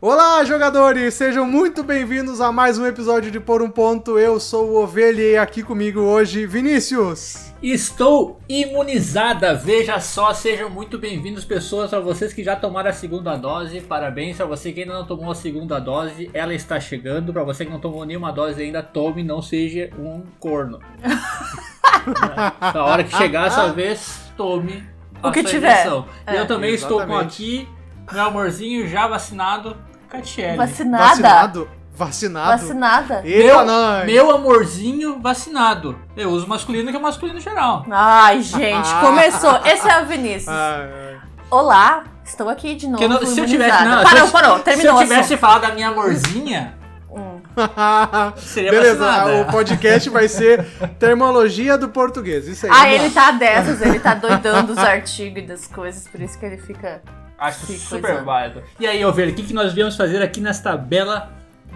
Olá, jogadores! Sejam muito bem-vindos a mais um episódio de Por um Ponto. Eu sou o Ovelha e aqui comigo hoje, Vinícius. Estou imunizada, veja só, sejam muito bem-vindos pessoas, para vocês que já tomaram a segunda dose, parabéns, para você que ainda não tomou a segunda dose, ela está chegando, para você que não tomou nenhuma dose ainda, tome, não seja um corno. Na hora que chegar essa vez, tome o que tiver. É. Eu também Exatamente. estou com aqui meu amorzinho já vacinado, Catiele. Vacinada? Vacinado? Vacinado? Vacinada. Eita, meu, meu amorzinho vacinado. Eu uso masculino que é masculino geral. Ai, gente, começou. Esse é o Vinícius. Ai, ai. Olá, estou aqui de novo. Não, se eu tivesse. Não, parou, parou, terminou. Se eu tivesse falado da minha amorzinha. Hum. Seria Beleza, vacinada. o podcast vai ser termologia do português. Isso aí. Ah, ele tá dessas, ele tá doidando os artigos e das coisas, por isso que ele fica Acho que super coisa. válido. E aí, Ovelha, o que, que nós viemos fazer aqui nesta bela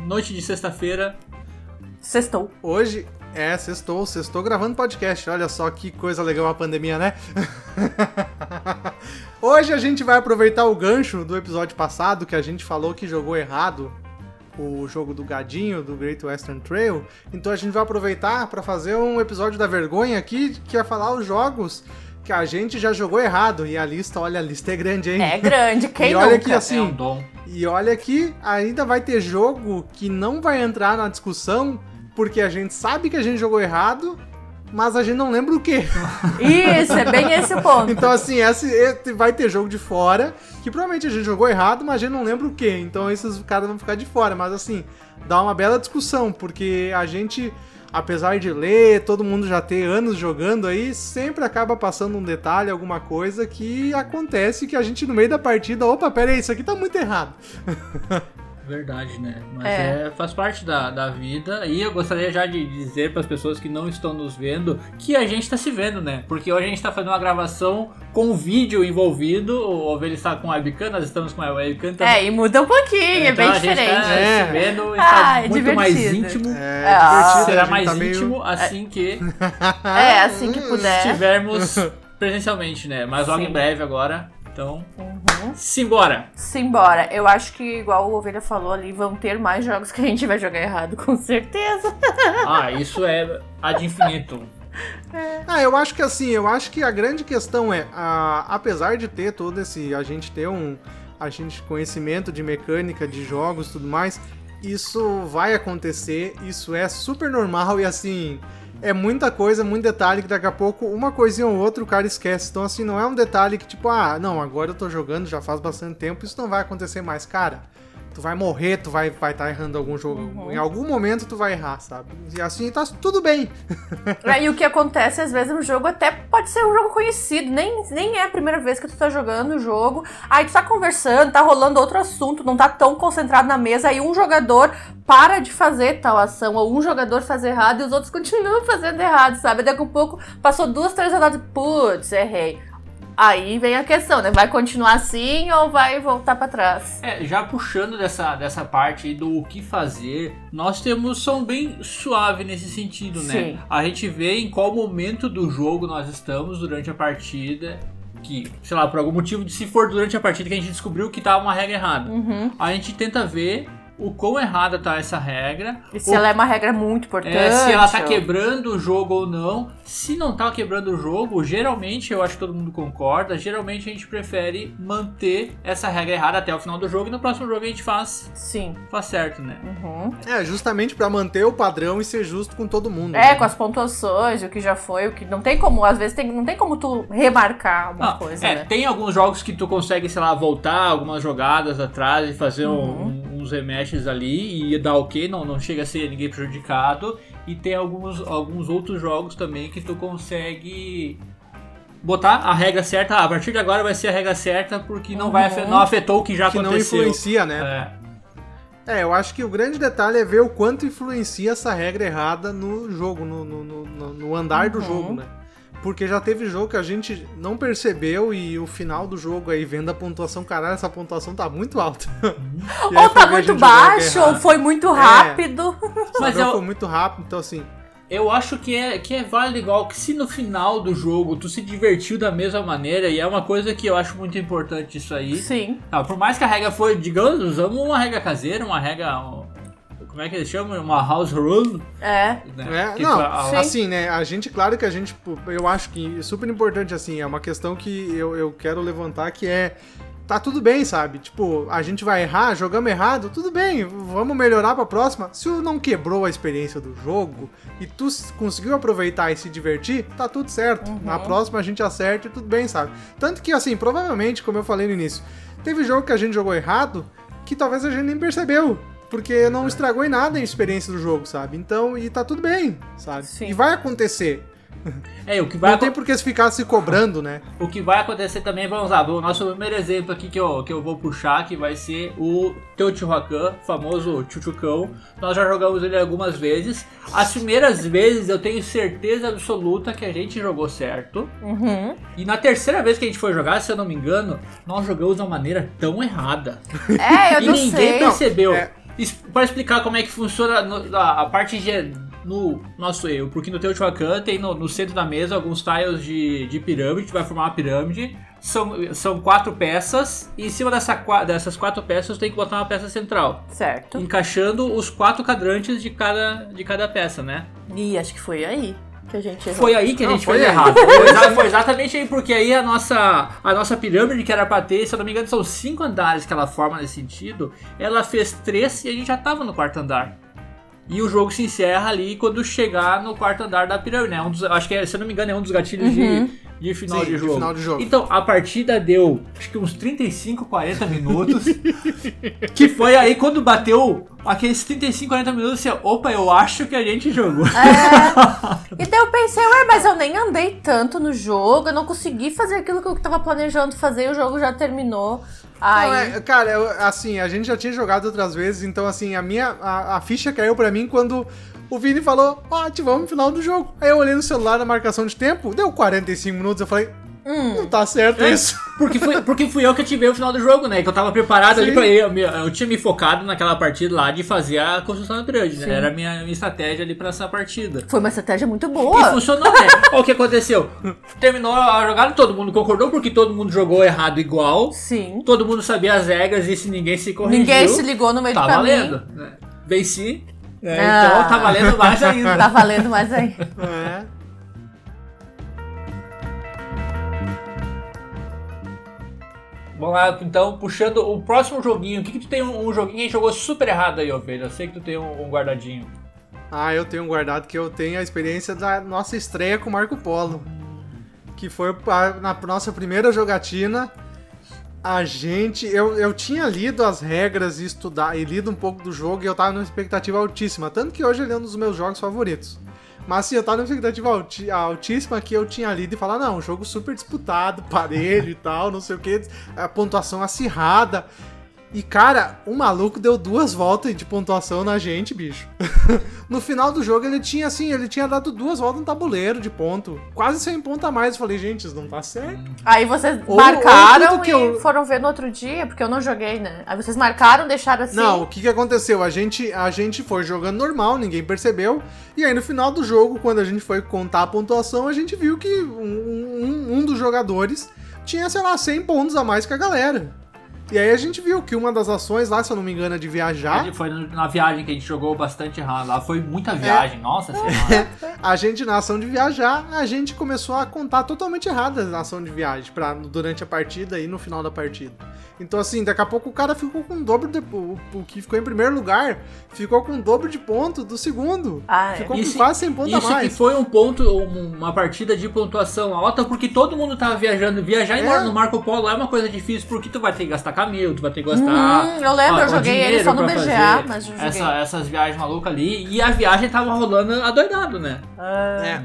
noite de sexta-feira? Sextou. Hoje, é, sextou, sextou gravando podcast. Olha só que coisa legal a pandemia, né? Hoje a gente vai aproveitar o gancho do episódio passado que a gente falou que jogou errado o jogo do gadinho do Great Western Trail. Então a gente vai aproveitar para fazer um episódio da vergonha aqui, que é falar os jogos que a gente já jogou errado. E a lista, olha, a lista é grande, hein? É grande, quem e olha nunca? que assim, é um dom. E olha que ainda vai ter jogo que não vai entrar na discussão porque a gente sabe que a gente jogou errado, mas a gente não lembra o quê. Isso, é bem esse o ponto. então, assim, esse, vai ter jogo de fora, que provavelmente a gente jogou errado, mas a gente não lembra o quê. Então, esses caras vão ficar de fora. Mas, assim, dá uma bela discussão, porque a gente apesar de ler, todo mundo já ter anos jogando aí, sempre acaba passando um detalhe, alguma coisa que acontece que a gente no meio da partida, opa, pera aí, isso aqui tá muito errado. Verdade, né? Mas é. é. faz parte da, da vida. E eu gostaria já de dizer para as pessoas que não estão nos vendo que a gente está se vendo, né? Porque hoje a gente está fazendo uma gravação com vídeo envolvido. O Ovelha está com a webcam, nós estamos com a webcam também. É, e muda um pouquinho, é, então é bem a diferente. Gente tá é. se vendo, está ah, é muito divertido. mais íntimo. É, ah, será mais tá íntimo meio... assim que. É, assim que puder. Estivermos presencialmente, né? Mas logo Sim. em breve agora então, uhum. simbora! Simbora. Eu acho que, igual o Ovelha falou ali, vão ter mais jogos que a gente vai jogar errado, com certeza. ah, isso é ad infinito. É. Ah, eu acho que assim, eu acho que a grande questão é, a, apesar de ter todo esse, a gente ter um, a gente conhecimento de mecânica, de jogos, tudo mais, isso vai acontecer, isso é super normal e assim, é muita coisa, muito detalhe que daqui a pouco uma coisinha ou outra o cara esquece. Então, assim, não é um detalhe que tipo, ah, não, agora eu tô jogando já faz bastante tempo, isso não vai acontecer mais. Cara, tu vai morrer, tu vai estar vai tá errando algum jogo. Uhum. Em algum momento tu vai errar, sabe? E assim tá tudo bem. É, e o que acontece, às vezes, no jogo até pode ser um jogo conhecido, nem, nem é a primeira vez que tu tá jogando o jogo. Aí tu tá conversando, tá rolando outro assunto, não tá tão concentrado na mesa, aí um jogador para de fazer tal ação, ou um jogador faz errado e os outros continuam fazendo errado, sabe? Daqui a pouco passou duas, três rodadas, putz, errei. Aí vem a questão, né? Vai continuar assim ou vai voltar para trás? É, já puxando dessa, dessa parte do o que fazer, nós temos som bem suave nesse sentido, né? Sim. A gente vê em qual momento do jogo nós estamos durante a partida que, sei lá, por algum motivo, se for durante a partida que a gente descobriu que tava uma regra errada, uhum. a gente tenta ver o quão errada tá essa regra. E se ela é uma regra muito importante. É, se ela tá quebrando o jogo ou não. Se não tá quebrando o jogo, geralmente, eu acho que todo mundo concorda, geralmente a gente prefere manter essa regra errada até o final do jogo e no próximo jogo a gente faz. Sim. Faz certo, né? Uhum. É, justamente para manter o padrão e ser justo com todo mundo. É, né? com as pontuações, o que já foi, o que não tem como, às vezes tem, não tem como tu remarcar uma ah, coisa. É, né? tem alguns jogos que tu consegue, sei lá, voltar algumas jogadas atrás e fazer uhum. um uns rematches ali e dá ok, não, não chega a ser ninguém prejudicado. E tem alguns, alguns outros jogos também que tu consegue botar a regra certa. Ah, a partir de agora vai ser a regra certa porque não, vai, uhum. não afetou o que já que aconteceu. não influencia, né? É. é. eu acho que o grande detalhe é ver o quanto influencia essa regra errada no jogo, no, no, no, no andar uhum. do jogo, né? Porque já teve jogo que a gente não percebeu e o final do jogo aí, vendo a pontuação, caralho, essa pontuação tá muito alta. ou tá muito baixo, ou foi muito é. rápido. É, Mas eu... foi muito rápido, então assim, eu acho que é, que é válido igual que se no final do jogo tu se divertiu da mesma maneira, e é uma coisa que eu acho muito importante isso aí. Sim. Tá, por mais que a regra foi, digamos, usamos uma regra caseira, uma regra. Como é que eles chamam? Uma house rule. É. Né? É, não, a- Sim. assim, né, a gente, claro que a gente, eu acho que é super importante, assim, é uma questão que eu, eu quero levantar, que é, tá tudo bem, sabe? Tipo, a gente vai errar, jogamos errado, tudo bem, vamos melhorar pra próxima. Se não quebrou a experiência do jogo e tu conseguiu aproveitar e se divertir, tá tudo certo. Uhum. Na próxima a gente acerta e tudo bem, sabe? Tanto que, assim, provavelmente, como eu falei no início, teve jogo que a gente jogou errado que talvez a gente nem percebeu. Porque não estragou em nada a experiência do jogo, sabe? Então, e tá tudo bem, sabe? Sim. E vai acontecer. É, o que vai Não tem por que se ficar se cobrando, né? O que vai acontecer também, vamos lá, o nosso primeiro exemplo aqui que eu, que eu vou puxar, que vai ser o Teotihuacan, famoso Chuchucão. Nós já jogamos ele algumas vezes. As primeiras vezes eu tenho certeza absoluta que a gente jogou certo. Uhum. E na terceira vez que a gente foi jogar, se eu não me engano, nós jogamos de uma maneira tão errada. É, eu e não ninguém sei. percebeu. é. Pra explicar como é que funciona no- a, a parte de, no nosso erro, porque no Teotihuacan tem no, no centro da mesa alguns tiles de, de pirâmide, que vai formar uma pirâmide. São, são quatro peças, e em cima dessa, dessas quatro peças tem que botar uma peça central, Certo. encaixando os quatro cadrantes de cada, de cada peça, né? Ih, acho que foi aí que a gente errou. Foi aí que a Não, gente foi fez errado. Foi, foi exatamente aí, porque aí a nossa, a nossa pirâmide, que era pra ter, se eu não me engano, são cinco andares que ela forma nesse sentido, ela fez três e a gente já tava no quarto andar. E o jogo se encerra ali quando chegar no quarto andar da pirâmide, né? Um dos, acho que, é, se eu não me engano, é um dos gatilhos Uhum. de, de final Sim, de de jogo. final de jogo. Então, a partida deu, acho que uns 35, 40 minutos. que foi aí quando bateu aqueles 35, 40 minutos, assim, opa, eu acho que a gente jogou. E daí eu pensei, ué, mas eu nem andei tanto no jogo, eu não consegui fazer aquilo que eu tava planejando fazer e o jogo já terminou. Aí. Não, é, cara, eu- assim, a gente já tinha jogado outras vezes, então assim, a minha a, a ficha caiu pra mim quando o Vini falou, ó, ativamos o final do jogo. Aí eu olhei no celular na marcação de tempo, deu 45 minutos, eu falei, Hum. não tá certo É. isso. Porque, fui, porque fui eu que ativei o final do jogo, né? Que eu tava preparado ali Sim. pra ir. Eu, eu tinha me focado naquela partida lá de fazer a construção da pirâmide, né? Era a minha, minha estratégia ali pra essa partida. Foi uma estratégia muito E boa. funcionou, né? Olha o que aconteceu. Terminou a jogada, todo mundo concordou, porque todo mundo jogou errado igual. Sim. Todo mundo sabia as regras e se ninguém se corrigiu. Ninguém se ligou no meio Tá do caminho. valendo. Né? Venci. Ah. Então tá valendo mais ainda. Tá valendo mais aí. É. Vamos lá, então, puxando o próximo joguinho. O que, que tu tem um, um joguinho que jogou super errado aí, Ovelha? Eu sei que tu tem um, um guardadinho. Ah, eu tenho guardado que eu tenho a experiência da nossa estreia com o Marco Polo. Que foi a- na nossa primeira jogatina. A gente. Eu, eu tinha lido as regras e estudar e lido um pouco do jogo e eu tava numa expectativa altíssima. Tanto que hoje ele é um dos meus jogos favoritos. Mas assim, eu tava numa expectativa alti- altíssima que eu tinha lido e falar, não, um jogo super disputado, parelho e tal, não sei o que, a pontuação acirrada. E cara, o maluco deu duas voltas de pontuação na gente, bicho. no final do jogo ele tinha assim, ele tinha dado duas voltas no tabuleiro de ponto. Quase 100 pontos a mais. Eu falei, gente, isso não tá certo. Aí vocês Ou- marcaram ou e eu- foram ver no outro dia, porque eu não joguei, né? Aí vocês marcaram, deixaram assim. Não, o que, que aconteceu? A gente, a gente foi jogando normal, ninguém percebeu. E aí no final do jogo, quando a gente foi contar a pontuação, a gente viu que um, um- um dos jogadores tinha, sei lá, 100 pontos a mais que a galera. E aí a gente viu que uma das ações lá, se eu não me engano, é de viajar. Foi na viagem que a gente jogou bastante errado. Lá foi É. muita viagem, nossa senhora. A gente, na ação de viajar, a gente começou a contar totalmente errada na ação de viagem pra, durante a partida e no final da partida. Então, assim, daqui a pouco o cara ficou com o dobro de. O, o que ficou em primeiro lugar ficou com o dobro de ponto do segundo. Ah, é. ficou Isso- com quase 100 pontos a Isso que mais. foi um ponto, um- uma partida de pontuação alta, porque todo mundo tava viajando. Viajar É. no Marco Polo é uma coisa difícil, porque tu vai ter que gastar camelo, tu vai ter que gastar. Hum, eu lembro, ó, eu joguei ele só no BGA, mas eu joguei. essa- essas viagens malucas ali. E a viagem tava rolando adoidado, né? Ah, É.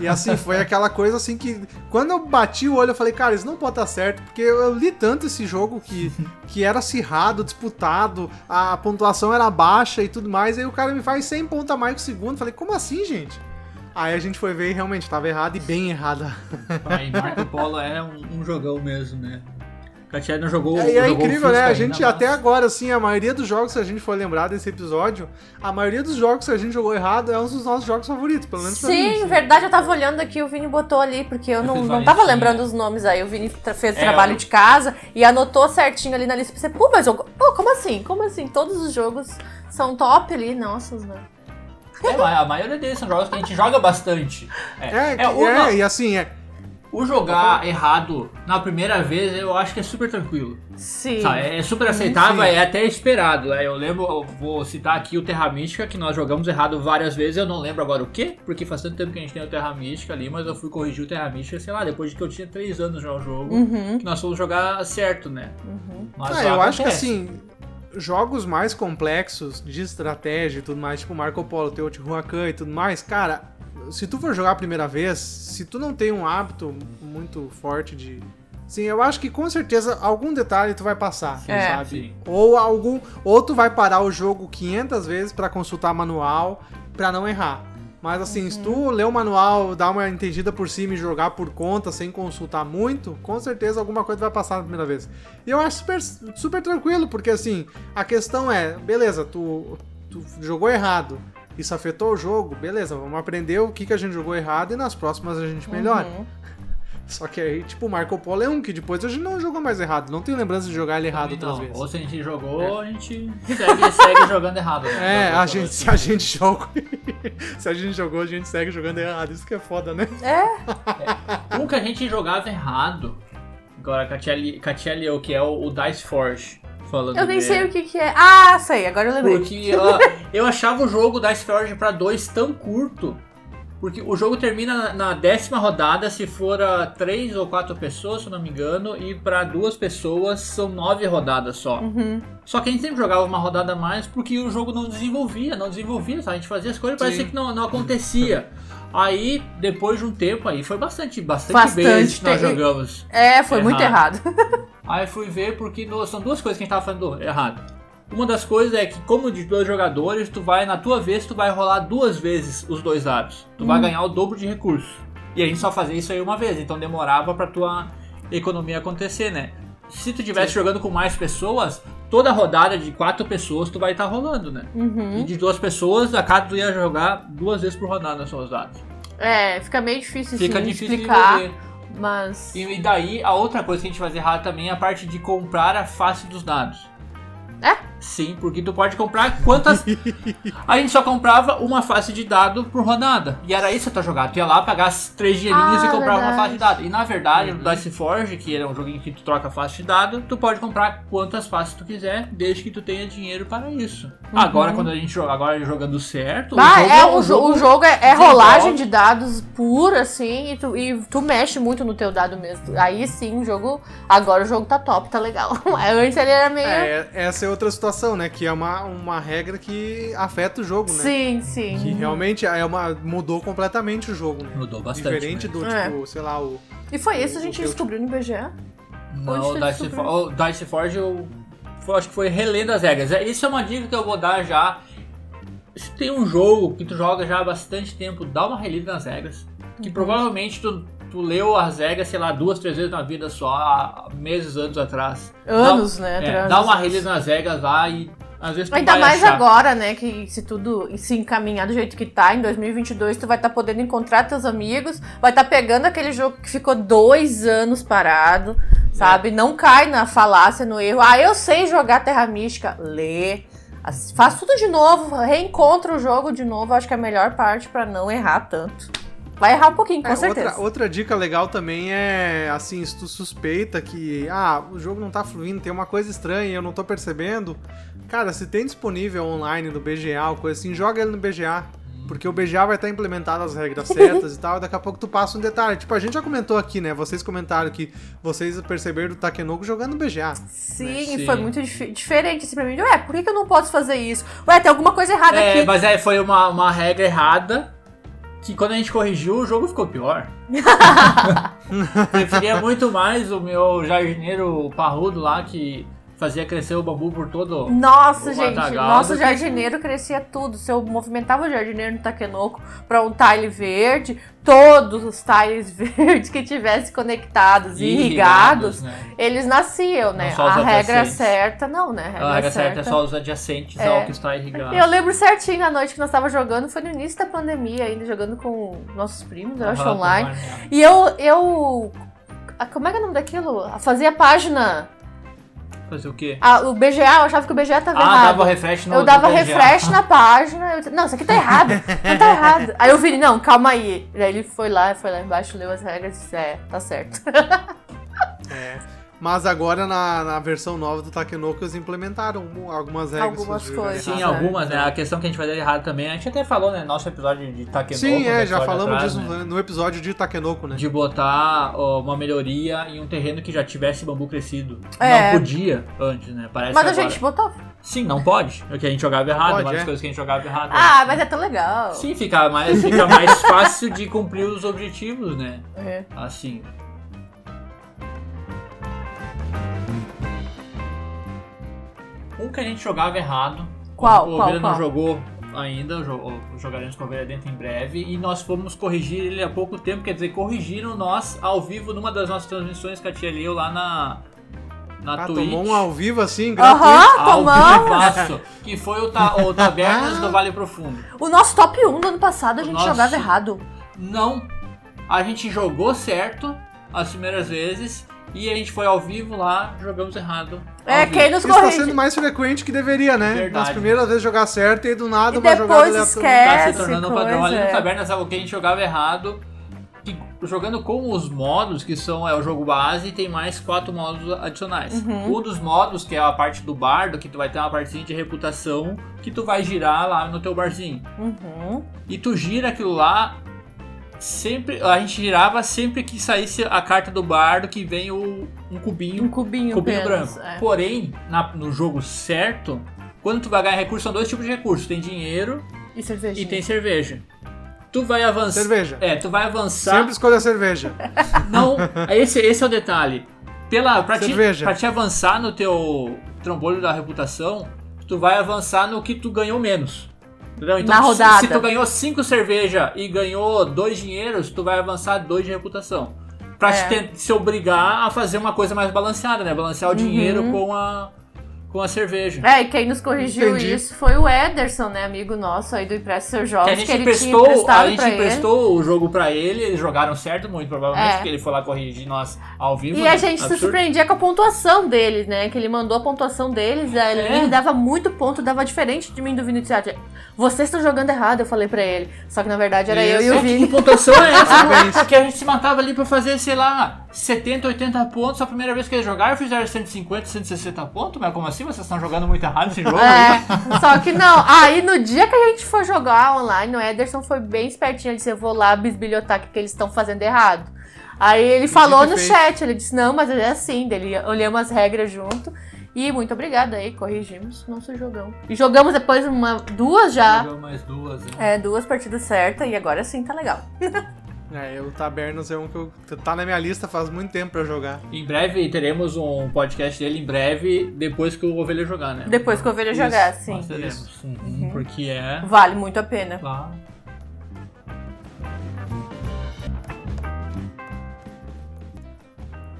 E assim, foi aquela coisa assim que. Quando eu bati o olho, eu falei, cara, isso não pode estar certo, porque eu, li tanto esse jogo que, que era acirrado, disputado, a pontuação era baixa e tudo mais, aí o cara me faz 100 pontos a mais que o segundo. Eu falei, como assim, gente? Aí a gente foi ver e realmente tava errado e bem errada. Aí Marco Polo é um, um jogão mesmo, né? Catiele não jogou. É, e é jogou incrível, né? A gente, até agora, assim, a maioria dos jogos, se a gente for lembrar desse episódio, a maioria dos jogos que a gente jogou errado é um dos nossos jogos favoritos, pelo menos pra mim. Sim, verdade, eu tava olhando aqui, o Vini botou ali, porque eu Eu não, não tava lembrando os nomes aí. O Vini fez o É, trabalho eu- de casa e anotou certinho ali na lista pra você. Pô, mas eu, pô, como assim? Como assim? Todos os jogos são top ali, nossos, né? É, a maioria deles são jogos que a gente joga bastante. É, que- é, o, é, e assim, é. O jogar errado na primeira vez, eu acho que é super tranquilo. Sim. Sabe, é super aceitável, Sim. é até esperado. né? Eu lembro, eu vou citar aqui o Terra Mística, que nós jogamos errado várias vezes, eu não lembro agora o quê, porque faz tanto tempo que a gente tem o Terra Mística ali, mas eu fui corrigir o Terra Mística, sei lá, depois de que eu tinha 3 anos já o jogo, Uhum, que nós fomos jogar certo, né? uhum. Mas Ah, eu acho que acontece. assim, jogos mais complexos de estratégia e tudo mais, tipo Marco Polo, Teotihuacan e tudo mais, cara, se tu for jogar a primeira vez, se tu não tem um hábito muito forte de. Sim, eu acho que com certeza algum detalhe tu vai passar, É. sabe? Sim. Ou algum, ou tu vai parar o jogo 500 vezes pra consultar manual pra não errar. Mas assim, se tu ler o manual, dar uma entendida por cima e jogar por conta sem consultar muito, com certeza alguma coisa vai passar na primeira vez. E eu acho super, super tranquilo, porque assim, a questão é, beleza, tu, tu jogou errado, isso afetou o jogo, beleza, vamos aprender o que, que a gente jogou errado e nas próximas a gente melhora. Uhum. Só que aí, tipo, o Marco Polo é um que depois a gente não jogou mais errado, não tenho lembrança de jogar ele errado outras vezes. ou se a gente jogou, a gente segue, segue jogando errado. Né? É, a gente, se a gente joga. se a gente jogou, a gente segue jogando errado. Isso que é foda, né? É, Um que a gente jogava errado, agora Catiele, Catiele eu, que é o, o Dice Forge. Falando eu nem dele. sei o que que é. Ah, sei, agora eu lembrei. Porque ela- eu achava o jogo Dice Forge pra dois tão curto. Porque o jogo termina na- décima rodada se for a três ou quatro pessoas, se eu não me engano, e pra duas pessoas são nove rodadas só. Uhum. Só que a gente sempre jogava uma rodada a mais porque o jogo não desenvolvia, não desenvolvia, sabe? A gente fazia as coisas e parecia que não, não acontecia. Aí, depois de um tempo aí, foi bastante, bastante, Bastante vezes que nós jogamos. É, foi muito Errado. errado. Aí fui ver porque no- são duas coisas que a gente tava falando errado. Uma das coisas é que, como de dois jogadores, tu vai, na tua vez, tu vai rolar duas vezes os dois dados. Tu vai ganhar o dobro de recurso. E a gente só fazia isso aí uma vez, então demorava pra tua economia acontecer, né? Se tu estivesse jogando com mais pessoas, toda rodada de quatro pessoas tu vai estar rolando, né? E Uhum. de duas pessoas, a cada tu ia jogar duas vezes por rodada são os dados. É, fica meio difícil Fica assim, de difícil explicar, de mas... E, e daí, a outra coisa que a gente fazia errado também é a parte de comprar a face dos dados. É? Sim, porque tu pode comprar quantas. a gente só comprava uma face de dado por rodada. E era isso a tua jogada. Tu ia lá pagar as três dinheirinhos Ah, e comprar uma face de dado. E na verdade, Uhum. no Dice Forge, que é um joguinho que tu troca face de dado, tu pode comprar quantas faces tu quiser, desde que tu tenha dinheiro para isso. Agora, quando a gente joga, agora jogando certo, Ah, o jogo é, um o, jo- o jogo é, é rolagem de dados pura, assim, e tu, e tu mexe muito no teu dado mesmo. Aí sim, o jogo. Agora o jogo tá top, tá legal. Antes ele era meio. É, essa é outra situação, né? Que é uma, uma regra que afeta o jogo, né? sim, sim. Que realmente é uma, mudou completamente o jogo, né? Mudou bastante. Diferente né? do, É. tipo, sei lá, o. E foi isso a gente Eu- descobriu no BGA. Não, o Dice, For- o Dice Forge eu, foi- acho que foi relendo as regras. É, Isso é uma dica que eu vou dar já. Se tem um jogo que tu joga já há bastante tempo, dá uma relida nas regras. Que Uhum. provavelmente tu, tu leu as regras, sei lá, duas, três vezes na vida só, há meses, anos atrás. Anos, dá, né? é, dá uma relida nas regras lá e às vezes tu Ainda mais achar. agora, né? Que se tudo se encaminhar do jeito que tá, em 2022, tu vai estar podendo encontrar teus amigos, vai estar pegando aquele jogo que ficou dois anos parado, sabe? Não cai na falácia, no erro. Ah, eu sei jogar Terra Mística. Lê. Faz tudo de novo, reencontra o jogo de novo. Acho que é a melhor parte pra não errar tanto. Vai errar um pouquinho, com É, certeza. outra, outra dica legal também é, assim, se tu suspeita que, ah, o jogo não tá fluindo, tem uma coisa estranha, eu não tô percebendo. Cara, se tem disponível online no BGA ou coisa assim, joga ele no BGA. Porque o BGA vai estar implementado as regras certas e tal, e daqui a pouco tu passa um detalhe. Tipo, a gente já comentou aqui, né? Vocês comentaram que vocês perceberam o Takenoko jogando no BGA. Sim, Sim. foi muito dif- diferente assim pra mim. Ué, por que, que eu não posso fazer isso? Ué, tem alguma coisa errada É, aqui. mas é, foi uma, uma regra errada que quando a gente corrigiu, o jogo ficou pior. Preferia muito mais o meu jardineiro parrudo lá que fazia crescer o bambu por todo Nossa, o gente, matagal nosso que- jardineiro crescia tudo. Se eu movimentava o jardineiro no Taquenoco para um tile verde, todos os tiles verdes que tivessem conectados e irrigados, né? eles nasciam, né? A regra certa, não, né? A regra certa é só os adjacentes É. ao que está irrigado. Eu lembro certinho a noite que nós estávamos jogando, foi no início da pandemia, ainda jogando com nossos primos, eu acho, online. E eu, eu. Como é que é o nome daquilo? Fazia página. Fazer o quê? ah, o BGA, eu achava que o BGA tava Ah, errado. dava refresh no eu dava no refresh na página. Eu disse, não, isso aqui tá errado. Não tá errado. Aí eu vi, não, calma aí. Aí ele foi lá, foi lá embaixo, leu as regras e disse, é, tá certo. É. Mas agora na, na versão nova do Takenoko eles implementaram algumas regras. Algumas coisas. Sim, algumas, certo. né? A questão que a gente fazia errado também, a gente até falou, né? Nosso episódio de Takenoko. Sim, é, já falamos atrás, disso né? no episódio de Takenoko, né? De botar ó, uma melhoria em um terreno que já tivesse bambu crescido. É. Não podia antes, né? Parece Mas a agora- gente botou. Sim, não pode. É que a gente jogava errado, pode, das é. coisas que a gente jogava errado. Ah, mas é tão legal. Sim, fica mais, fica mais fácil de cumprir os objetivos, né? É. Assim. Que a gente jogava errado. Qual, O Ovelha não jogou ainda, o- jogaremos com o Ovelha dentro em breve. E nós fomos corrigir ele há pouco tempo, quer dizer, corrigiram nós ao vivo numa das nossas transmissões que a tia leu lá na, na Ah, Twitch. tomou um ao vivo assim, gratuito. Aham, vivaço, que foi o, ta, o Tabernas do Vale Profundo. O nosso top 1 do ano passado a gente Nossa. jogava errado. Não. A gente jogou certo as primeiras vezes e a gente foi ao vivo lá, jogamos errado. É, vivo. quem nos Isso tá sendo mais frequente que deveria, né? Verdade. Nas primeiras vezes jogar certo e do nada E uma jogada depois aleatória. Tá se esquece, tornando um padrão. Ali no é. Tabernas, sabe o que a gente jogava errado? Que, jogando com os modos, que são é o jogo base, tem mais quatro modos adicionais. Uhum. Um dos modos, que é a parte do bardo, que tu vai ter uma partezinha de reputação, que tu vai girar lá no teu barzinho. Uhum. E tu gira aquilo lá sempre. A gente girava sempre que saísse a carta do bardo que vem o, um cubinho, Um cubinho, cubinho apenas, branco. é. Porém, na- no jogo certo, quando tu vai ganhar recurso, são dois tipos de recursos: tem dinheiro E cerveja. e tem cerveja. Tu vai avançar. Cerveja. É, tu vai avançar. Sempre escolha a cerveja. Não, esse, esse é o detalhe. Pela, pra, te, Cerveja. pra te avançar no teu trambolho da reputação, tu vai avançar no que tu ganhou menos. Entendeu? Então, Na se- rodada. Se, tu ganhou 5 cerveja e ganhou 2 dinheiros, tu vai avançar 2 de reputação. Pra É. te se obrigar a fazer uma coisa mais balanceada, né? Balancear o dinheiro Uhum. com a, com a cerveja. É, e quem nos corrigiu Entendi. isso foi o Ederson, né? Amigo nosso aí do Empresta Seus Jogos, Que a que, gente ele emprestou, a gente pra ele. emprestou o jogo pra ele, eles jogaram certo muito, provavelmente, É. porque ele foi lá corrigir nós ao vivo. E né? a gente se Absurdo. surpreendia com a pontuação deles, né? Que ele mandou a pontuação deles, ele É. me dava muito ponto, dava diferente de mim do Vini Teatro. Vocês estão jogando errado, eu falei pra ele. Só que na verdade era eu e Isso. o É, que Vini. pontuação é essa? Porque a gente se matava ali pra fazer, sei lá, 70, 80 pontos. A primeira vez que eles jogaram, fizeram 150, 160 pontos. Mas como assim? Vocês estão jogando muito errado esse jogo aí? É, só que não. Aí no dia que a gente foi jogar online, o Ederson foi bem espertinho. Ele disse: Eu vou lá bisbilhotar o que, que eles estão fazendo errado. Aí ele falou no feito. chat, ele disse, não, mas é assim, dele olhamos as regras junto. E muito obrigada aí, corrigimos nosso jogão. E jogamos depois uma, duas já. Jogou mais duas, né? É, duas partidas certas e agora sim tá legal. É, o Tabernas é um que eu, tá na minha lista faz muito tempo pra jogar. Em breve teremos um podcast dele, em breve, depois que o Ovelha jogar, né? Depois que eu vejo jogar, sim. Nós teremos. Uhum, Porque é. Vale muito a pena. Lá.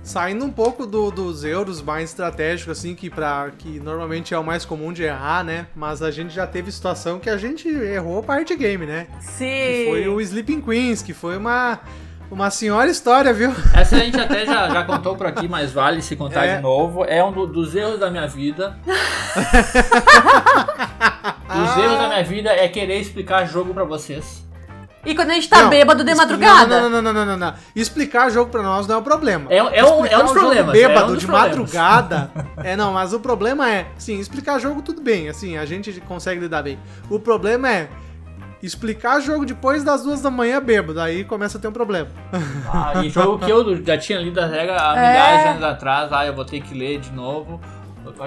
Saindo um pouco do- dos euros mais estratégicos, assim, que, pra, que normalmente é o mais comum de errar, né? Mas a gente já teve situação que a gente errou parte game, né? Sim. Que foi o Sleeping Queens, que foi uma, uma senhora história, viu? Essa a gente até já, já contou por aqui, mas vale se contar É. de novo. É um do- dos erros da minha vida. Os erros da minha vida é querer explicar jogo pra vocês. E quando a gente tá Não, bêbado de madrugada. Não, não, não, não, não, não, não. Explicar jogo pra nós não é o problema. É, é, um, é um dos problemas. bêbado é um dos de problemas. madrugada. é, não, mas o problema é, sim, explicar jogo tudo bem, assim, a gente consegue lidar bem. O problema é explicar jogo depois das duas da manhã bêbado, aí começa a ter um problema. Ah, e jogo que eu já tinha lido a regra há É. milhares de anos atrás, ah, eu vou ter que ler de novo.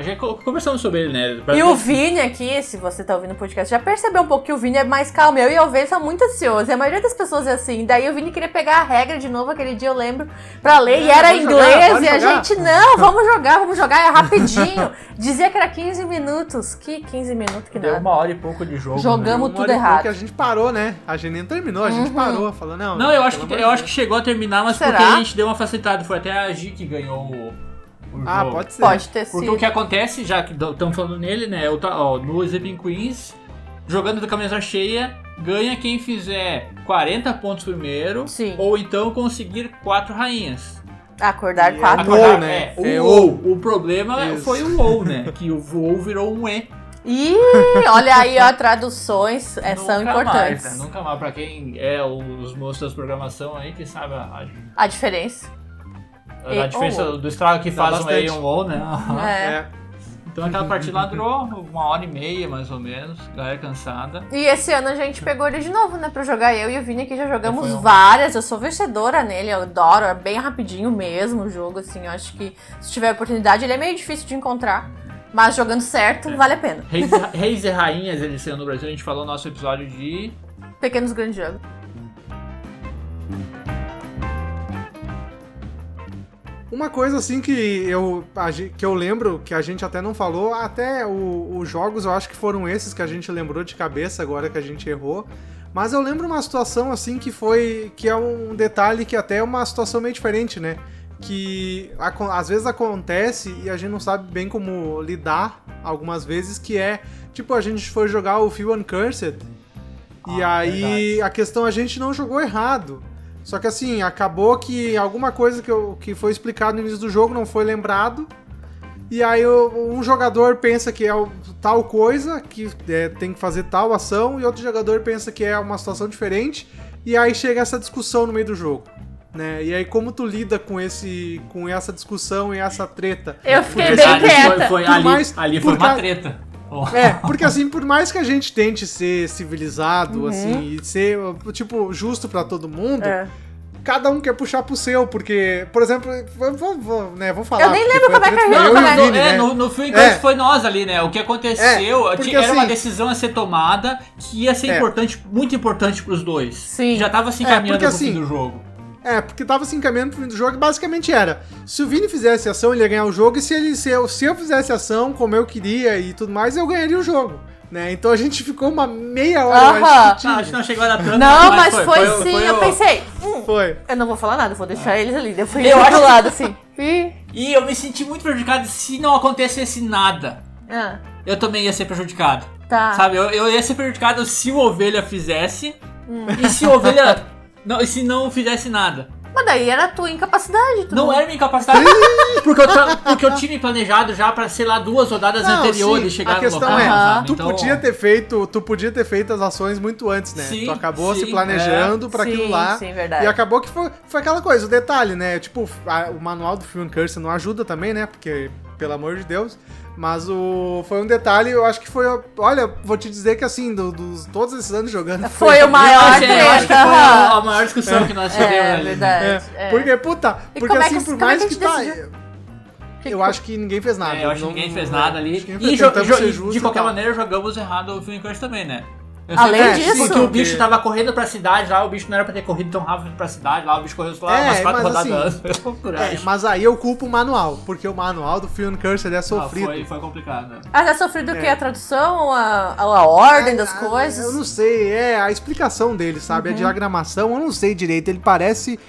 Já conversamos sobre ele, né? Pra- E o Vini aqui, se você tá ouvindo o podcast, já percebeu um pouco que o Vini é mais calmo. Eu e o Alves são muito ansiosos. E a maioria das pessoas é assim. Daí o Vini queria pegar a regra de novo aquele dia, eu lembro, pra ler. e É, era vamos inglês. jogar, e a jogar. gente, não, vamos jogar, vamos jogar. É rapidinho. Dizia que era 15 minutos. Que 15 minutos que Deu nada. uma hora e pouco de jogo. Jogamos né? tudo hora e errado. pouco a gente parou, né? A gente nem terminou, a gente Uhum. parou. Falou, não. Não, eu acho, que, eu acho que chegou a terminar, mas Será? porque a gente deu uma facilitada. Foi até a Gi que ganhou o Ah, jogo. pode ser. Pode ter Porque sido. o que acontece, já que estamos falando nele, né? o ta- ó, no Sleeping Queens, jogando da camisa cheia, ganha quem fizer 40 pontos primeiro, Sim. ou então conseguir quatro rainhas. Acordar E quatro. agora- Acordar- ou, né? É, É, o ou. O problema Isso. foi o ou, né? Que o ou virou um e. Ih, olha aí, ó, traduções é, são Nunca importantes. Mais, né? Nunca mais. Pra quem é os moços das programação aí, que sabe a, A diferença. a, E a diferença ou. do estrago que faz um e e bastante. um ou, né? É. É. Então aquela partida lá durou uma hora e meia, mais ou menos. Galera cansada. E esse ano a gente pegou ele de novo, né? Pra jogar. Eu e o Vini aqui já jogamos um- várias. Eu sou vencedora nele, eu adoro. É bem rapidinho mesmo o jogo, assim. Eu acho que se tiver oportunidade, ele é meio difícil de encontrar. Mas jogando certo, É. vale a pena. Reis, Reis e Rainhas, eles sendo no Brasil, a gente falou no nosso episódio de. Pequenos grandes jogos. Uma coisa assim que eu, que eu lembro, que a gente até não falou, até os jogos eu acho que foram esses que a gente lembrou de cabeça agora que a gente errou. Mas eu lembro uma situação assim que foi. que é um detalhe que até é uma situação meio diferente, né? Que às vezes acontece e a gente não sabe bem como lidar algumas vezes, que é tipo, a gente foi jogar o Few Uncursed. E Ah, aí verdade. a questão a gente não jogou errado. Só que assim, acabou que alguma coisa que, eu- que foi explicado no início do jogo não foi lembrado. E aí o- um jogador pensa que é o- tal coisa, que é, tem que fazer tal ação, e outro jogador pensa que é uma situação diferente. E aí chega essa discussão no meio do jogo. Né? E aí como tu lida com esse com essa discussão e essa treta? Eu fiquei Porque bem ali quieta. Foi, foi, Por ali, mais- ali foi uma treta. Oh. É, porque assim, por mais que a gente tente ser civilizado, Uhum. assim, e ser, tipo, justo pra todo mundo, É. cada um quer puxar pro seu, porque, por exemplo, vamos, vamos, né, vamos falar. Eu nem porque lembro como é que a gente- eu como o é- Vini, é, né? no, no fim, É. foi nós ali, né? O que aconteceu É, porque era uma assim- decisão a ser tomada que ia ser É. importante, muito importante pros dois. Sim. Já tava se É, encaminhando porque pro fim assim, do jogo. É, porque tava se encaminhando pro fim do jogo e basicamente era: se o Vini fizesse ação, ele ia ganhar o jogo, e se, ele, se, eu, se eu fizesse ação como eu queria e tudo mais, eu ganharia o jogo. Né? Então a gente ficou uma meia hora eu Aham. acho, Não, discutindo. acho que não chegou a dar tanto. Não, mas foi, o- sim. foi eu o- pensei, hum, Foi. eu não vou falar nada, vou deixar eles ali. Eu fui Eu do acho lado, assim. Ih. E eu me senti muito prejudicado se não acontecesse nada. Ah, Eu também ia ser prejudicado. tá. Sabe, eu, eu ia ser prejudicado se o ovelha fizesse Hum. e se o ovelha. Não, e se não fizesse nada. Mas daí era a tua incapacidade. Tu Não era minha incapacidade. porque, eu, ta- porque eu tinha me planejado já pra, sei lá, duas rodadas Não, anteriores sim, chegar a no questão local. é, sabe? tu Então, podia ter feito, tu podia ter feito as ações muito antes, né? Sim, tu acabou se sim, planejando pra aquilo lá. sim, verdade. E acabou que foi, foi aquela coisa, o detalhe, né? Tipo, a- o manual do Film Curse não ajuda também, né? Porque, pelo amor de Deus. Mas o foi um detalhe, eu acho que foi. Olha, vou te dizer que assim, do- dos todos esses anos jogando. Foi o eu maior achei- eu acho que treta. foi a, a maior discussão que nós tivemos É, ali. verdade. É, É. Porque, puta, E porque é assim, que- por é mais que que, gente tá. eu acho que ninguém fez nada. É, eu acho que não- ninguém fez nada ali. E, jo- e justos de qualquer maneira jogamos errado o Film Curse também, né? Eu Além disso- Porque o bicho tava correndo pra cidade lá, o bicho não era pra ter corrido tão rápido pra cidade lá, o bicho correu lá É, umas quatro mas rodadas assim, aí. É, mas aí eu culpo o manual, porque o manual do Film Cursor é Ah, sofrido. foi, foi complicado. né? Ah, tá sofrido o quê? É. A tradução? A, a ordem das Ah, coisas? Eu não sei, é a explicação dele, sabe? Uhum. A diagramação, eu não sei direito. Ele parece.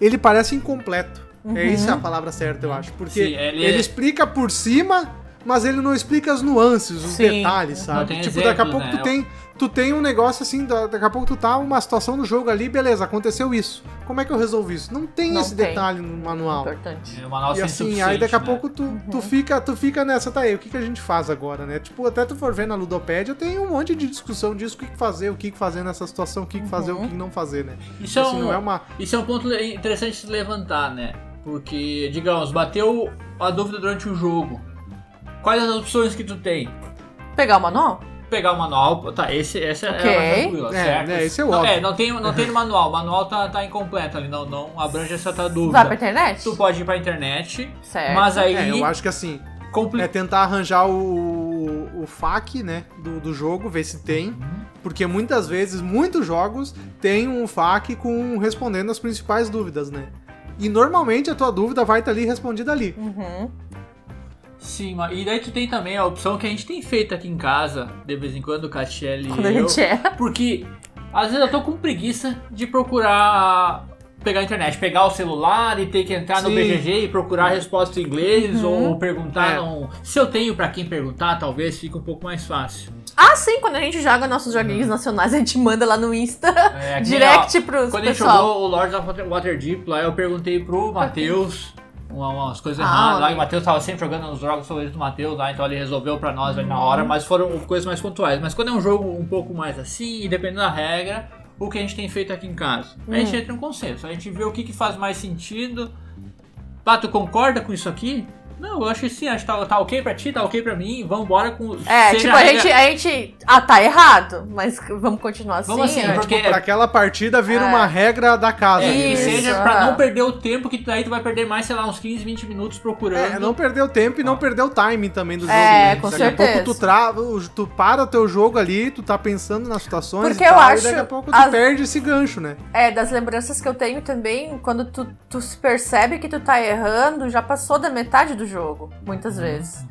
Ele parece incompleto. É isso Uhum. a palavra certa, eu acho. Porque Sim, ele- ele... explica por cima, mas ele não explica as nuances, os Sim. detalhes, sabe? Tipo, daqui a exemplos, pouco né? tu tem. Tu tem um negócio assim, da- daqui a pouco tu tá uma situação do jogo ali, beleza, aconteceu isso. Como é que eu resolvi isso? Não tem Não esse tem. detalhe no manual. Importante. É, O manual E assim, aí daqui a né? pouco tu, tu, fica, tu fica nessa, tá aí, o que, que a gente faz agora, né? Tipo, até tu for ver na Ludopédia, tem um monte de discussão disso, o que, que fazer, o que, que fazer nessa situação, o que, que fazer, o que não fazer, né? Isso é, Assim, um, não é uma... isso é um ponto interessante de se levantar, né? Porque, digamos, bateu a dúvida durante o jogo. Quais as opções que tu tem? Pegar o manual? Pegar o manual, tá, esse, essa Ok. é a mais tranquila, É, certo? né, esse é o não, óbvio. é, não tem, não tem no manual, o manual tá, tá incompleto ali, não, não abrange essa tua Vai dúvida. pra internet? Tu pode ir pra internet, Certo. mas aí... É, eu acho que assim, Compli- é tentar arranjar o, o FAQ, né, do, do jogo, ver se tem. Porque muitas vezes, muitos jogos têm um FAQ com respondendo as principais dúvidas, né? E normalmente a tua dúvida vai estar ali respondida ali. Uhum. Sim, mas- e daí tu tem também a opção que a gente tem feito aqui em casa, de vez em quando, o Cachelli Quando a e eu. gente é. Porque às vezes eu tô com preguiça de procurar pegar a internet, pegar o celular e ter que entrar no Sim. BGG e procurar a resposta em inglês Uhum. ou perguntar É. num- se eu tenho pra quem perguntar, talvez fique um pouco mais fácil. Ah, sim, quando a gente joga nossos joguinhos nacionais, a gente manda lá no Insta É, direct ó, pros Quando a gente pessoal. jogou o Lords of Water- Waterdeep lá, eu perguntei pro Matheus umas coisas Ah, erradas lá. olha. E o Matheus tava sempre jogando os jogos favoritos do Matheus lá, então ele resolveu pra nós ali na Uhum. hora, mas foram coisas mais pontuais. Mas quando é um jogo um pouco mais assim, e dependendo da regra, o que a gente tem feito aqui em casa? A gente Hum. entra em um consenso, a gente vê o que, que faz mais sentido. Pá, tu concorda com isso aqui? Não, eu acho que sim, acho que tá, tá ok pra ti, tá ok pra mim, vambora com. É, tipo, a regra- gente, a gente. Ah, tá errado, mas vamos continuar assim. Vamos assim, é. porque- Pra aquela partida vira É. uma regra da casa. É, né? Isso, seja pra não perder o tempo, que daí tu vai perder mais, sei lá, uns 15, 20 minutos procurando. É, não perder o tempo e não perder o timing também do jogo. É, né? com daqui a certeza. pouco tu, trava, tu para o teu jogo ali, tu tá pensando nas situações Porque e eu tal, acho e daqui a pouco tu as- perde esse gancho, né? É, das lembranças que eu tenho também, quando tu, tu se percebe que tu tá errando, já passou da metade do jogo, muitas vezes.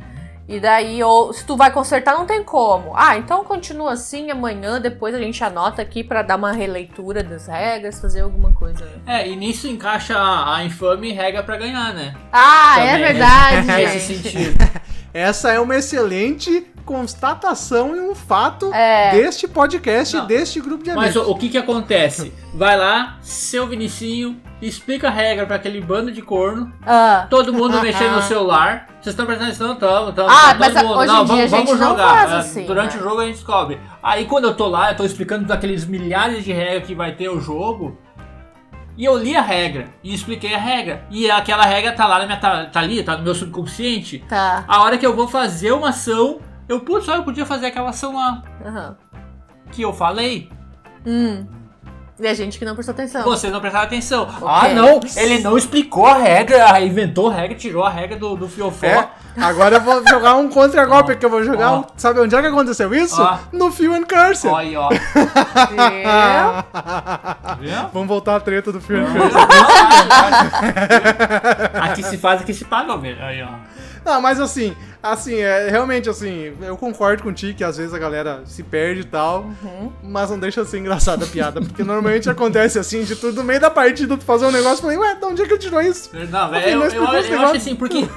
E daí, ou se tu vai consertar, não tem como. Ah, então continua assim, amanhã, depois a gente anota aqui pra dar uma releitura das regras, fazer alguma coisa. É, e nisso encaixa a a infame regra pra ganhar, né? Ah, é Também, verdade, Nesse gente. sentido. Essa é uma excelente constatação e um fato É. deste podcast, Não. deste grupo de Mas amigos. o, o que que acontece? Vai lá, seu Vinicinho, explica a regra pra aquele bando de corno, Ah, todo mundo mexendo no celular. Vocês estão prestando atenção? Tamo, tamo. Ah, tá mas todo mundo. hoje em não, dia vamos, a gente vamos não jogar. faz É, assim, Durante né? o jogo a gente descobre. Aí quando eu tô lá, eu tô explicando daqueles milhares de regras que vai ter o jogo. E eu li a regra e expliquei a regra. E aquela regra tá lá na minha. Tá, tá ali, tá no meu subconsciente. tá. A hora que eu vou fazer uma ação, eu, putz, só eu podia fazer aquela ação lá Aham. que eu falei. Hum. E a gente que não prestou atenção. Vocês não prestaram atenção. Ah, não, ele não explicou a regra, inventou a regra, tirou a regra do, do fiofó. É, agora eu vou jogar um contra-golpe que eu vou jogar. Um- Sabe onde é que aconteceu isso? Ó. No Phil and Curse. Olha aí, ó. Viu? Viu? Vamos voltar à treta do Phil and Curse. Aqui se faz, aqui se paga, velho. Aí, ó. Não, mas assim, assim, é, realmente assim, eu concordo contigo que às vezes a galera se perde e tal, Uhum. mas não deixa de ser engraçada a piada, porque normalmente acontece assim, de tu no meio da partida tu fazer um negócio e falei, ué, de onde é que ele tirou isso? Não, velho, eu, não eu, eu esse acho assim, porque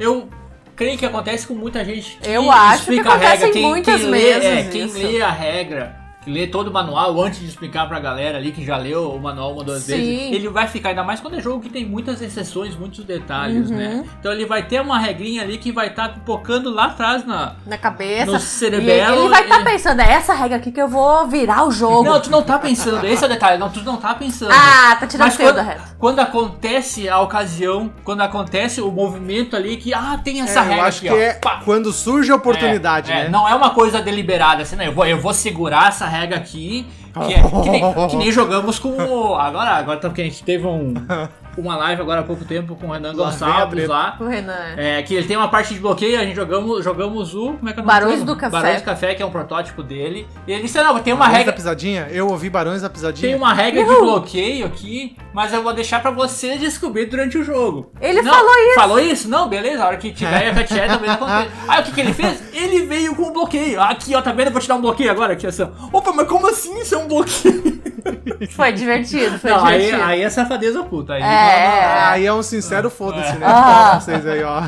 eu creio que acontece com muita gente que Eu acho que acontece regra. em muitas lê, é, vezes quem isso. lê a regra, que lê todo o manual antes de explicar pra galera ali que já leu o manual uma duas Sim. vezes, ele vai ficar, ainda mais quando é jogo que tem muitas exceções, muitos detalhes, Uhum. né? Então ele vai ter uma regrinha ali que vai estar pipocando lá atrás na. Na cabeça. No E cerebelo. ele vai estar e- pensando, é essa regra aqui que eu vou virar o jogo. Não, tu não tá pensando, esse é o detalhe, não, tu não tá pensando. ah, tá tirando Mas quando, da reta. quando acontece a ocasião, quando acontece o movimento ali que, ah, tem essa É, regra eu acho aqui, que ó. é Pá. quando surge a oportunidade, É, é, né? Não é uma coisa deliberada, assim, né? Eu vou, eu vou segurar essa regra aqui, que, é, que, nem, que nem jogamos com o... Agora, agora tá, porque a gente teve um, uma live agora há pouco tempo com o Renan Lá Gonçalves lá. O Renan. É, que ele tem uma parte de bloqueio, a gente jogamos, jogamos o. Como é que é o nome Barões do Café. Barões do Café, que é um protótipo dele. E ele disse: não, tem uma Barões da regra. Pisadinha? Eu ouvi Barões da Pisadinha. Tem uma regra de bloqueio aqui, mas eu vou deixar pra você descobrir durante o jogo. Ele Não, falou isso. Falou isso? Não, beleza, a hora que tiver a Catié também acontece. Aí o que, que ele fez? Ele veio com um bloqueio. Aqui, ó, tá vendo? Eu vou te dar um bloqueio agora aqui, assim. ó. Opa, mas como assim isso é um bloqueio? Foi divertido, foi Não, aí, divertido. aí é safadeza puta. Aí, É. Ah, Aí é um sincero foda-se, né? Ah. Vocês aí, ó.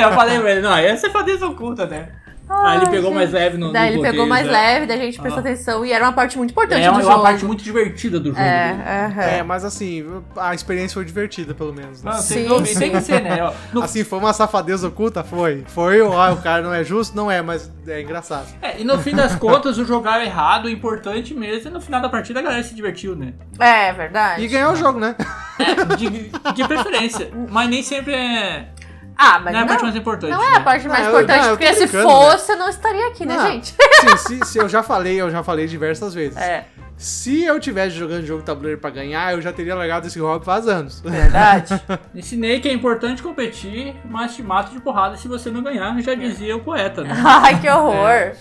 Eu falei pra ele, não, aí é safadeza oculta, né? Aí ele pegou gente. mais leve no Daí no ele pegou mais né? leve, daí a gente prestou Ah. atenção e era uma parte muito importante É do uma, jogo. uma parte muito divertida do jogo. É, aham. É, mas assim, a experiência foi divertida, pelo menos. né? Não, Sim, tem, não, sim. tem que ser, né? No- Assim, foi uma safadeza oculta? Foi. Foi, ó, o cara não é justo? Não é, mas é engraçado. é, e no fim das contas, o jogar errado, o importante mesmo, é no final da partida a galera se divertiu, né? É, verdade. E ganhar o jogo, né? É, de, de preferência. Mas nem sempre é. Ah, mas Não é a não, parte mais importante. não é né? a parte mais Não, importante, não, eu tô porque se fosse, eu não estaria aqui, né, Não. gente? Sim, se, se eu já falei, eu já falei diversas vezes. É, Se eu tivesse jogando jogo tabuleiro pra ganhar, eu já teria largado esse hobby faz anos. verdade. Ensinei que é importante competir, mas te mato de porrada se você não ganhar, já dizia o poeta, né? Ai, que horror.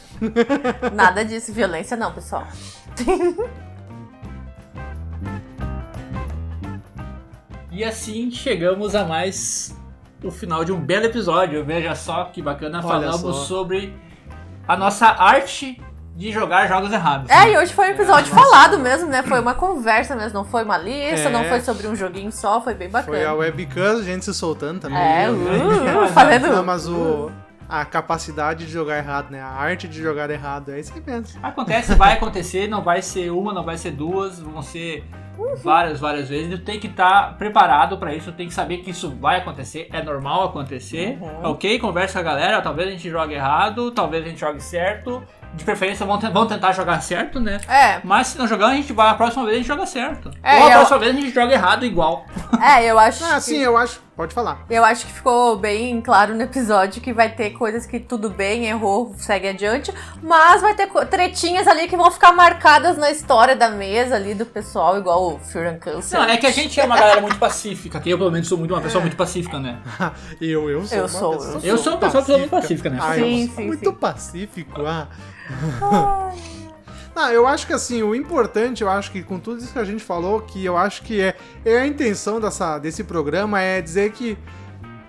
Nada disso, violência não, pessoal. E assim chegamos a mais o final de um belo episódio. Veja só que bacana, Olha falamos só. sobre a nossa arte de jogar jogos errados. É, e hoje foi um episódio falado mesmo, né? Foi uma conversa mesmo, não foi uma lista, É. não foi sobre um joguinho só, foi bem Foi a bacana. webcam, a gente se soltando também. É, né? uh, fazendo. Não, mas o, a capacidade de jogar errado, né? A arte de jogar errado, é isso que pensa. Acontece, vai acontecer, não vai ser uma, não vai ser duas, vão ser várias, várias vezes. Tu tem que estar preparado pra isso, tem que saber que isso vai acontecer, é normal acontecer, Uhum. ok? Conversa com a galera, talvez a gente jogue errado, talvez a gente jogue certo. De preferência vão, vão tentar jogar certo, né? É, Mas se não jogar, a gente vai, a próxima vez a gente joga certo. É, Ou a eu- próxima vez a gente joga errado igual. é, eu acho. Ah, que- sim, eu acho. Pode falar. Eu acho que ficou bem claro no episódio que vai ter coisas que tudo bem, errou, segue adiante, mas vai ter tretinhas ali que vão ficar marcadas na história da mesa ali do pessoal, igual o Fear and Cancer. Não, é que a gente é uma galera muito pacífica, que eu pelo menos sou muito uma pessoa muito pacífica, né? Eu, eu sou. Eu uma sou, pessoa Eu sou uma pessoa muito pacífica, né? Ah, Sim, sim, muito sim. pacífico, ah. Não, eu acho que assim, o importante, eu acho que com tudo isso que a gente falou, que eu acho que é, é a intenção dessa, desse programa é dizer que,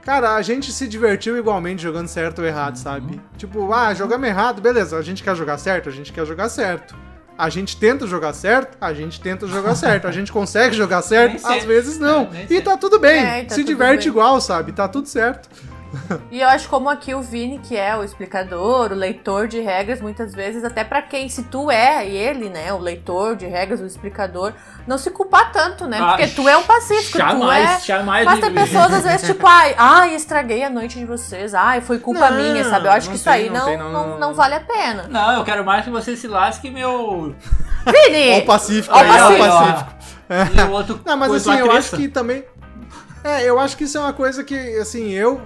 cara, a gente se divertiu igualmente jogando certo ou errado, sabe? Tipo, ah, jogamos errado, beleza, a gente quer jogar certo, a gente quer jogar certo. A gente tenta jogar certo, a gente tenta jogar certo. A gente consegue jogar certo, às vezes não. É, e tá tudo bem. É, tá se tudo diverte bem. igual, sabe? Tá tudo certo. E eu acho como aqui o Vini, que é o explicador, o leitor de regras, muitas vezes, até pra quem, se tu é ele, né, o leitor de regras, o explicador, não se culpar tanto, né? Ah, Porque tu é um pacífico, Jamais, tu é... jamais. Mas tem pessoas, às vezes, tipo, ai, ai, estraguei a noite de vocês, ai, foi culpa Não, minha, sabe? Eu acho que isso aí não não, tem, não, não, não, não. vale a pena. Não, eu quero mais que você se lasque, meu. Vini! Ó o Pacífico Ó o aí, ó o Pacífico. Pacífico. E o outro. Não, mas assim, eu acho que também. É, eu acho que isso é uma coisa que, assim, eu.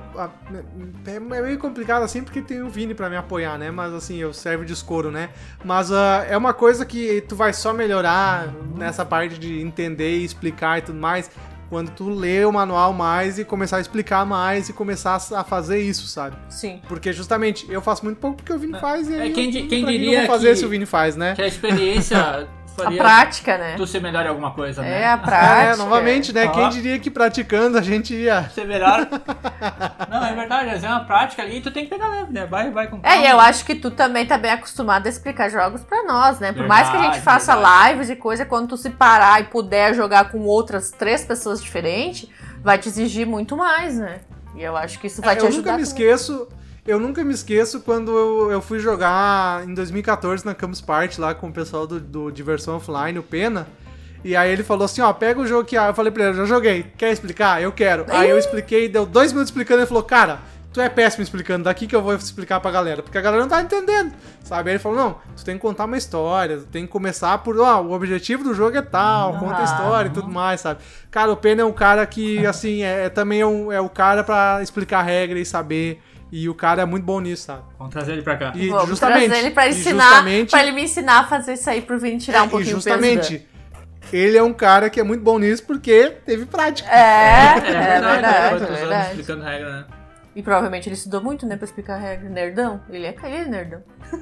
É é meio complicado assim, porque tem o Vini pra me apoiar, né? Mas assim, eu serve de escoro, né? Mas ah, é uma coisa que tu vai só melhorar nessa parte de entender e explicar e tudo mais. Quando tu lê o manual mais e começar a explicar mais e começar a fazer isso, sabe? Sim. Porque justamente eu faço muito pouco porque o Vini faz e É, aí. quem eu- quem que diria eu vou fazer que- se o Vini faz, né? Que a experiência A faria prática, né? tu ser melhor em alguma coisa, né? É, a prática. É, novamente, né? Ó. Quem diria que praticando a gente ia. Ser melhor. Não, é verdade, mas é uma prática ali e tu tem que pegar leve, né? Vai, vai com É, calma. e eu acho que tu também tá bem acostumado a explicar jogos pra nós, né? Por mais que a gente Verdade, faça verdade. lives e coisa, quando tu se parar e puder jogar com outras três pessoas diferentes, vai te exigir muito mais, né? E eu acho que isso vai É, te eu ajudar. nunca me também. esqueço. Eu nunca me esqueço quando eu, eu fui jogar em 2014 na Campus Party lá com o pessoal do, do Diversão Offline, o Pena. E aí ele falou assim, ó, pega o jogo que eu falei pra ele, eu já joguei, quer explicar? Eu quero. Aí eu expliquei, deu dois minutos explicando, ele falou, cara, tu é péssimo explicando, daqui que eu vou explicar pra galera, porque a galera não tá entendendo, sabe? Aí ele falou, não, tu tem que contar uma história, tu tem que começar por, ó, o objetivo do jogo é tal, conta a história e tudo mais, sabe? Cara, o Pena é um cara que, assim, é, também é, um, é o cara pra explicar regra e saber, e o cara é muito bom nisso, sabe? Vamos trazer ele pra cá. E Vamos justamente, trazer ele pra ensinar, justamente- pra ele me ensinar a fazer isso aí pro Vini tirar um é, pouquinho e o peso justamente, ele é um cara que é muito bom nisso porque teve prática. É, é, verdade, verdade, é Quantos anos verdade. explicando regra, né? E provavelmente ele estudou muito, né, pra explicar a regra. Nerdão? Ele é, ele é nerdão.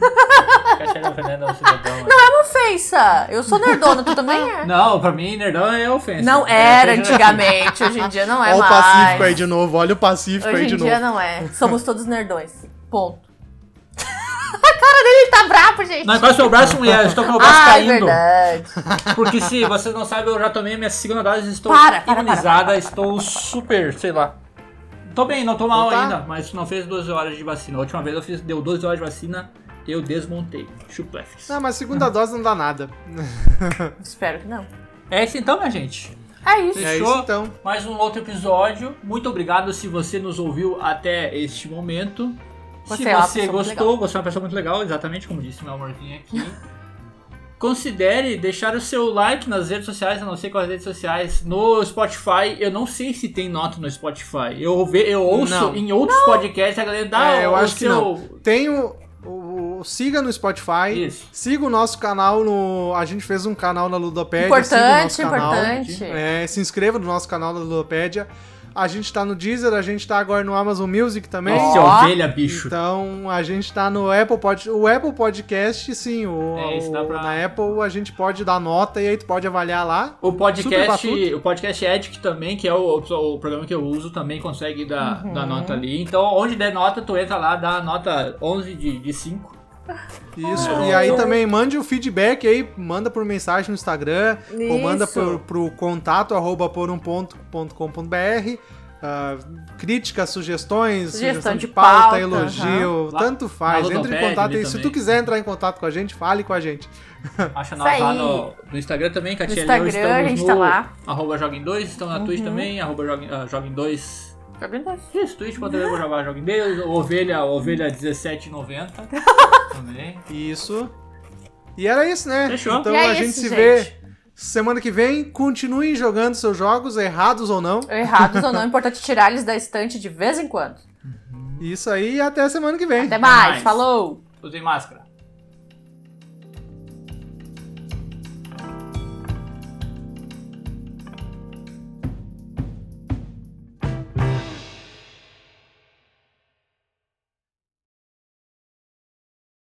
Cachorro cidadão. né? Não ofensa! Eu sou nerdona, tu também é. Não, pra mim, nerdão é ofensa. Não É era antigamente, hoje em dia não é olha mais. o Pacífico aí de novo, olha o Pacífico Hoje aí em de dia novo. não é. Somos todos nerdões. Ponto. a cara dele ele tá bravo, gente. Não, encosta o braço, mulher. Eu estou com o braço ah, é caindo. verdade. Porque se vocês não sabem, eu já tomei minha segunda dose, estou Para, para, imunizada, para, para, estou super, sei lá. Tô bem, não tô mal Então tá. ainda, mas não fez 12 horas de vacina. A última vez eu fiz, deu 12 horas de vacina, eu desmontei. Chuplefes. Não, mas segunda dose não dá nada. Espero que não. É isso então, minha gente. É isso. É Fechou? isso então. Mais um outro episódio. Muito obrigado se você nos ouviu até este momento. Você se é você gostou, legal. você é uma pessoa muito legal, exatamente como disse meu amorzinho aqui. considere deixar o seu like nas redes sociais, eu não sei quais redes sociais, no Spotify. Eu não sei se tem nota no Spotify. Eu, ve, eu ouço Não. em outros podcasts a galera dá É, eu o acho que seu... não. Tem o, o- o- Siga no Spotify. Isso. Siga o nosso canal no. A gente fez um canal na Ludopédia. siga o Importante, nosso canal. importante. É, se inscreva no nosso canal da Ludopédia. A gente tá no Deezer, a gente tá agora no Amazon Music também. Esse Ó. ovelha, bicho. Então a gente tá no Apple Pod... O Apple Podcast, sim. O, É, isso dá pra- Na Apple a gente pode dar nota e aí tu pode avaliar lá. O podcast, o podcast Edic também, que é o, o programa que eu uso, também consegue dar, Uhum. dar nota ali. Então, onde der nota, tu entra lá, dá a nota 11 de, de 5. Isso, ah, e aí então- também mande o feedback aí, manda por mensagem no Instagram, Isso. ou manda por, pro contato arroba por um ponto, ponto uh, críticas, sugestões, sugestão, sugestão de, pauta, pauta elogio, uhum. tanto faz. Entre em contato aí. Também. Se tu quiser entrar em contato com a gente, fale com a gente. Acha nós lá no, no, Instagram também, Catiele. No Instagram, a gente tá no, tá lá. Arroba Joguem 2, estão na uhum. Twitch também, arroba Joguem 2 ah, Alguém dá isso, Twitch quando eu vou jogar jogo em Deus, ovelha, ovelha 1790 também. Isso. E era isso, né? Fechou. Então é a gente se gente. vê semana que vem. Continuem jogando seus jogos, errados ou não. Errados ou não, é importante tirar eles da estante de vez em quando. Uhum. Isso aí até semana que vem. Até mais. mais. falou! Usem máscara.